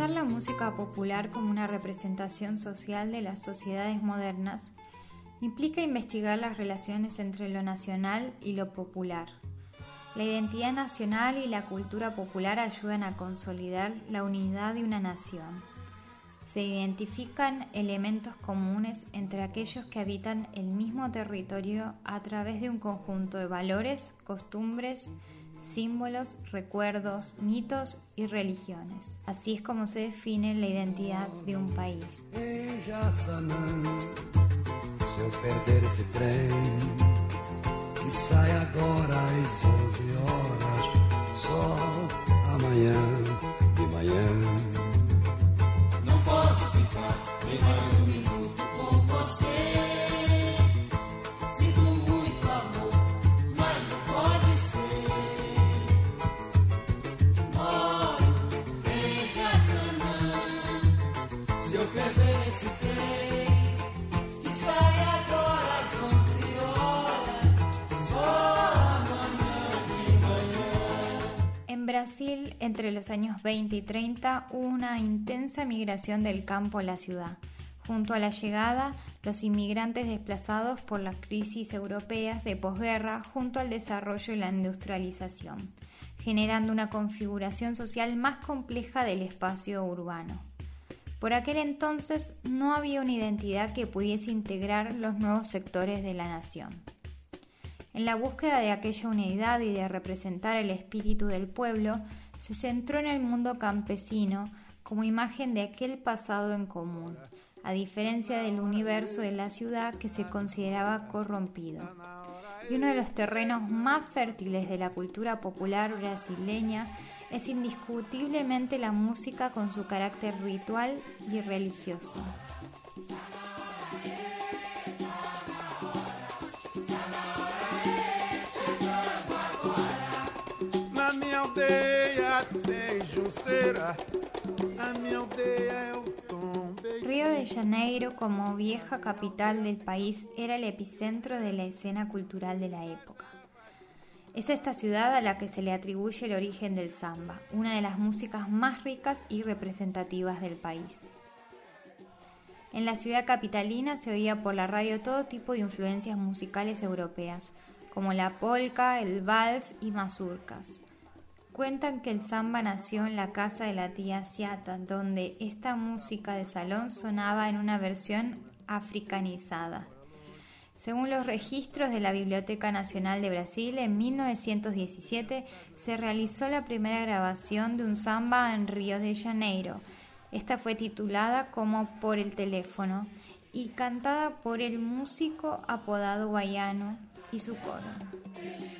Analizar la música popular como una representación social de las sociedades modernas implica investigar las relaciones entre lo nacional y lo popular. La identidad nacional y la cultura popular ayudan a consolidar la unidad de una nación. Se identifican elementos comunes entre aquellos que habitan el mismo territorio a través de un conjunto de valores, costumbres, símbolos, recuerdos, mitos y religiones. Así es como se define la identidad de un país. Entre los años 20 y 30, hubo una intensa migración del campo a la ciudad. Junto a la llegada, los inmigrantes desplazados por las crisis europeas de posguerra, junto al desarrollo y la industrialización, generando una configuración social más compleja del espacio urbano. Por aquel entonces no había una identidad que pudiese integrar los nuevos sectores de la nación. En la búsqueda de aquella unidad y de representar el espíritu del pueblo, se centró en el mundo campesino como imagen de aquel pasado en común, a diferencia del universo de la ciudad que se consideraba corrompido. Y uno de los terrenos más fértiles de la cultura popular brasileña es indiscutiblemente la música con su carácter ritual y religioso. Río de Janeiro, como vieja capital del país, era el epicentro de la escena cultural de la época. Es esta ciudad a la que se le atribuye el origen del samba, una de las músicas más ricas y representativas del país. En la ciudad capitalina se oía por la radio todo tipo de influencias musicales europeas, como la polka, el vals y mazurcas. Cuentan que el samba nació en la casa de la tía Ciata, donde esta música de salón sonaba en una versión africanizada. Según los registros de la Biblioteca Nacional de Brasil, en 1917 se realizó la primera grabación de un samba en Río de Janeiro. Esta fue titulada como Por el teléfono y cantada por el músico apodado Baiano y su coro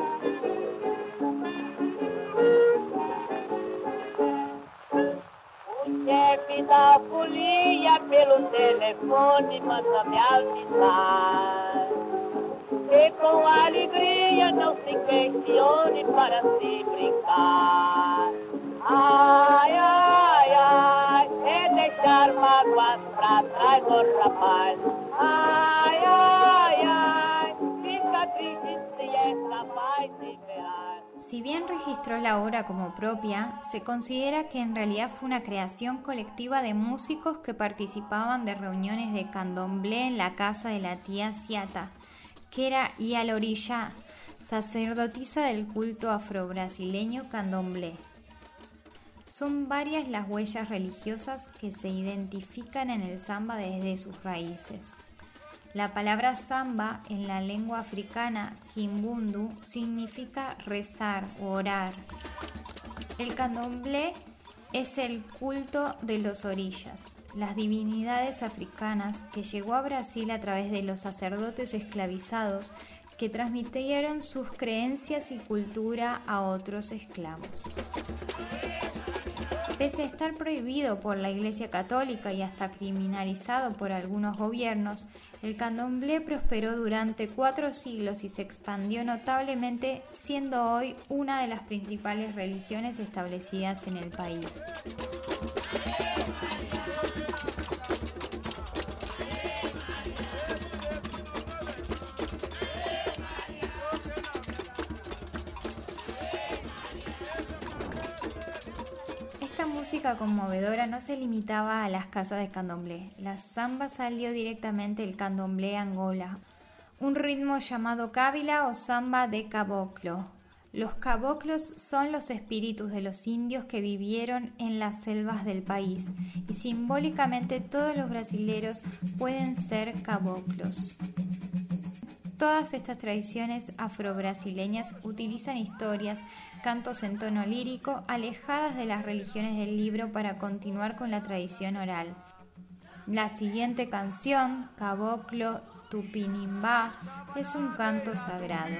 chefe da folia pelo telefone manda me avisar. E com alegria não se questione para se brincar. Ai, ai, ai, é deixar mágoas pra trás, oh rapaz. Ai, Si bien registró la obra como propia, se considera que en realidad fue una creación colectiva de músicos que participaban de reuniones de candomblé en la casa de la tía Ciata, que era Ialorilla, sacerdotisa del culto afro-brasileño candomblé. Son varias las huellas religiosas que se identifican en el samba desde sus raíces. La palabra samba en la lengua africana kimbundu significa rezar o orar. El candomblé es el culto de los orillas, las divinidades africanas que llegó a Brasil a través de los sacerdotes esclavizados que transmitieron sus creencias y cultura a otros esclavos. Pese a estar prohibido por la Iglesia Católica y hasta criminalizado por algunos gobiernos, el candomblé prosperó durante cuatro siglos y se expandió notablemente, siendo hoy una de las principales religiones establecidas en el país. Música conmovedora no se limitaba a las casas de candomblé. La samba salió directamente del candomblé Angola, un ritmo llamado cábila o samba de caboclo. Los caboclos son los espíritus de los indios que vivieron en las selvas del país y simbólicamente todos los brasileros pueden ser caboclos. Todas estas tradiciones afrobrasileñas utilizan historias, cantos en tono lírico, alejadas de las religiones del libro para continuar con la tradición oral. La siguiente canción, Caboclo Tupinimba, es un canto sagrado.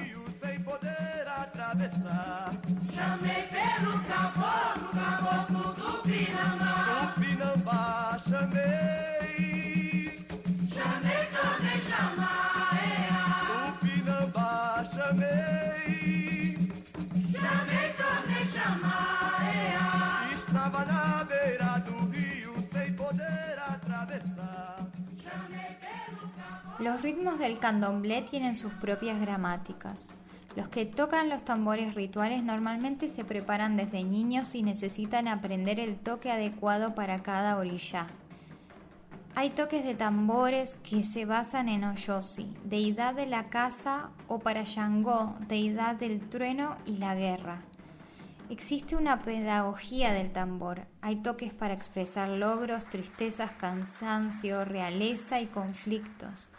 Los ritmos del candomblé tienen sus propias gramáticas. Los que tocan los tambores rituales normalmente se preparan desde niños y necesitan aprender el toque adecuado para cada orilla. Hay toques de tambores que se basan en Oyosi, deidad de la casa, o para Shango, deidad del trueno y la guerra. Existe una pedagogía del tambor. Hay toques para expresar logros, tristezas, cansancio, realeza y conflictos.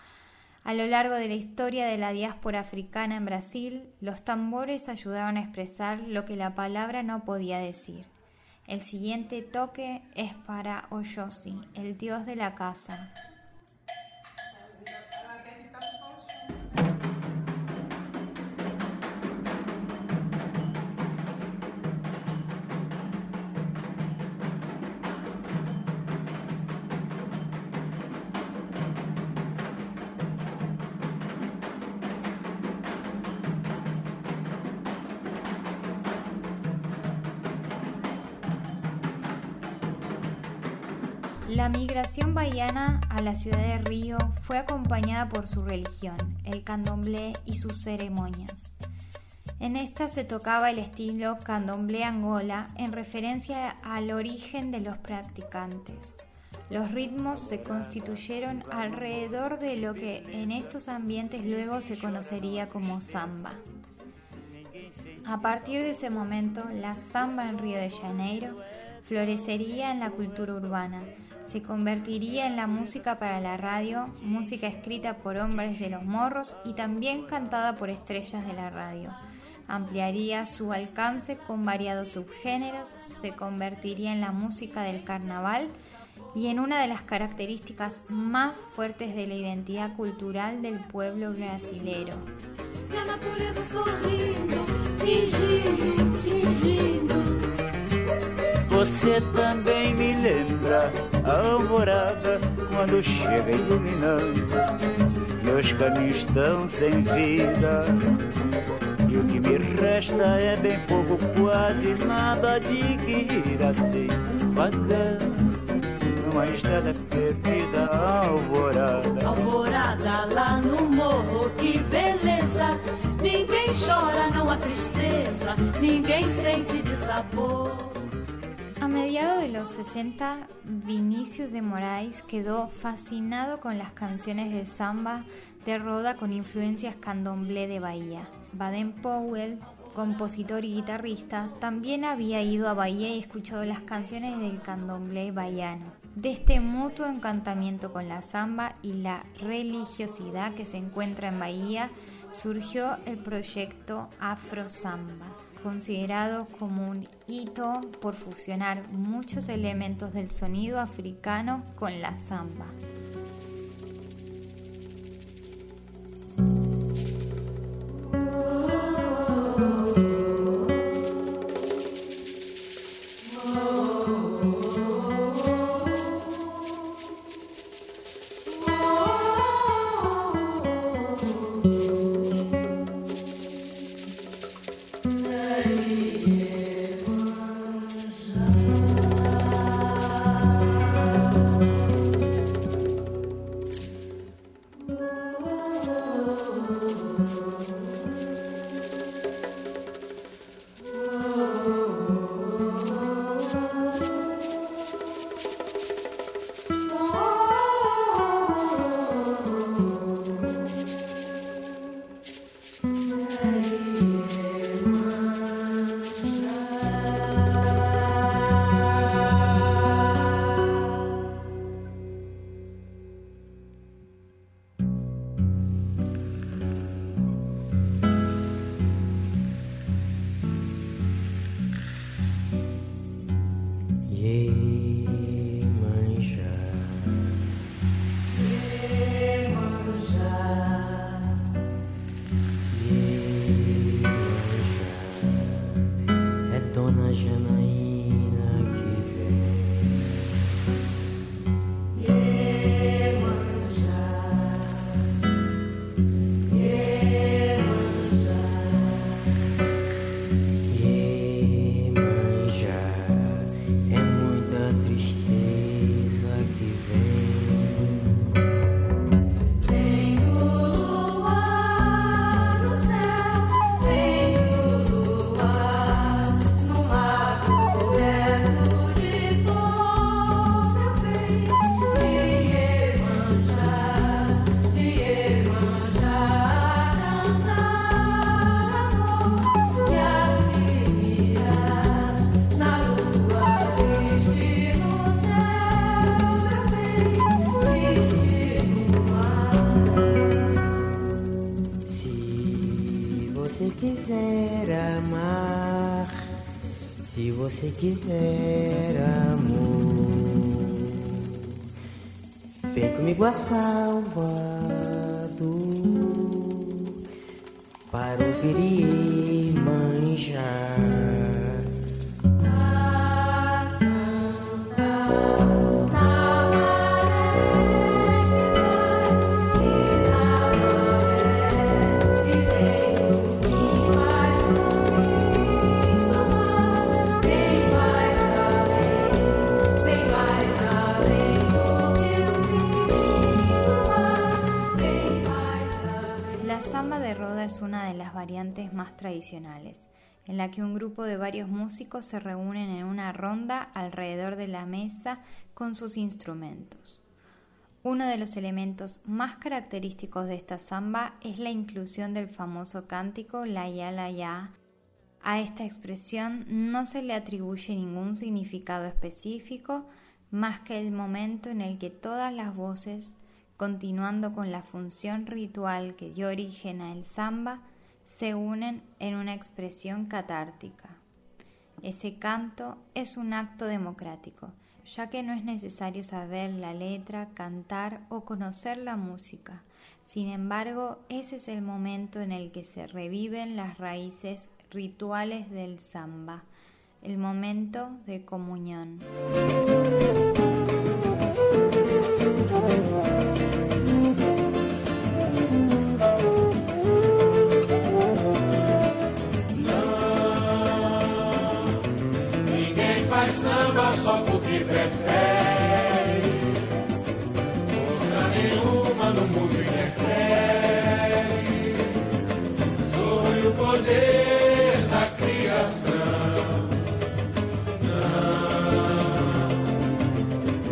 A lo largo de la historia de la diáspora africana en Brasil, los tambores ayudaron a expresar lo que la palabra no podía decir. El siguiente toque es para Oyosi, el dios de la casa. La migración bahiana a la ciudad de Río fue acompañada por su religión, el candomblé y sus ceremonias. En esta se tocaba el estilo candomblé Angola en referencia al origen de los practicantes. Los ritmos se constituyeron alrededor de lo que en estos ambientes luego se conocería como samba. A partir de ese momento, la samba en Río de Janeiro florecería en la cultura urbana, se convertiría en la música para la radio, música escrita por hombres de los morros y también cantada por estrellas de la radio. Ampliaría su alcance con variados subgéneros, se convertiría en la música del carnaval y en una de las características más fuertes de la identidad cultural del pueblo brasilero. Você também me lembra a alvorada quando chega iluminando. Meus caminhos estão sem vida. E o que me resta é bem pouco, quase nada de que ir assim bacana. Numa estrada perdida, alvorada. Alvorada lá no morro, que beleza. Ninguém chora, não há tristeza. Ninguém sente de sabor. A mediados de los 60, Vinicius de Moraes quedó fascinado con las canciones de samba de Roda con influencias candomblé de Bahía. Baden Powell, compositor y guitarrista, también había ido a Bahía y escuchado las canciones del candomblé bahiano. De este mutuo encantamiento con la samba y la religiosidad que se encuentra en Bahía, surgió el proyecto Afro Sambas considerado como un hito por fusionar muchos elementos del sonido africano con la samba. Comigo a Salvador para ouvir más tradicionales, en la que un grupo de varios músicos se reúnen en una ronda alrededor de la mesa con sus instrumentos. Uno de los elementos más característicos de esta samba es la inclusión del famoso cántico La Ya La Ya. A esta expresión no se le atribuye ningún significado específico más que el momento en el que todas las voces, continuando con la función ritual que dio origen a el samba, se unen en una expresión catártica. Ese canto es un acto democrático, ya que no es necesario saber la letra, cantar o conocer la música. Sin embargo, ese es el momento en el que se reviven las raíces rituales del samba, el momento de comunión. Prefere. Força nenhuma no mundo interfere. Sobre o poder da criação.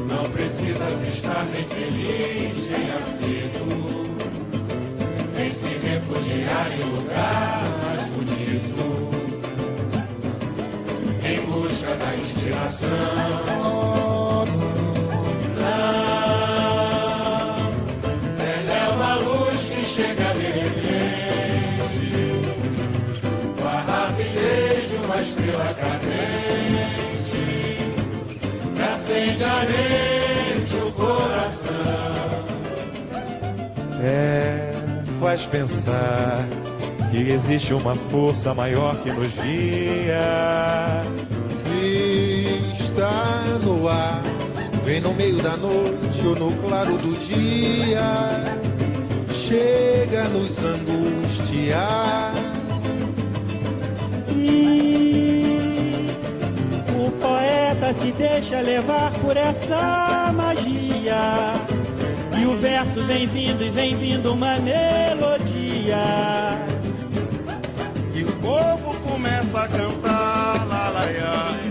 Não, não precisas estar nem feliz nem aflito. Nem se refugiar em lugar mais bonito em busca da inspiração. Cadente, que acende a mente o coração. É, faz pensar que existe uma força maior que nos guia. E está no ar, vem no meio da noite ou no claro do dia, chega nos angustiar. E se deixa levar por essa magia. E o verso vem vindo e vem vindo uma melodia povo começa a cantar, lá.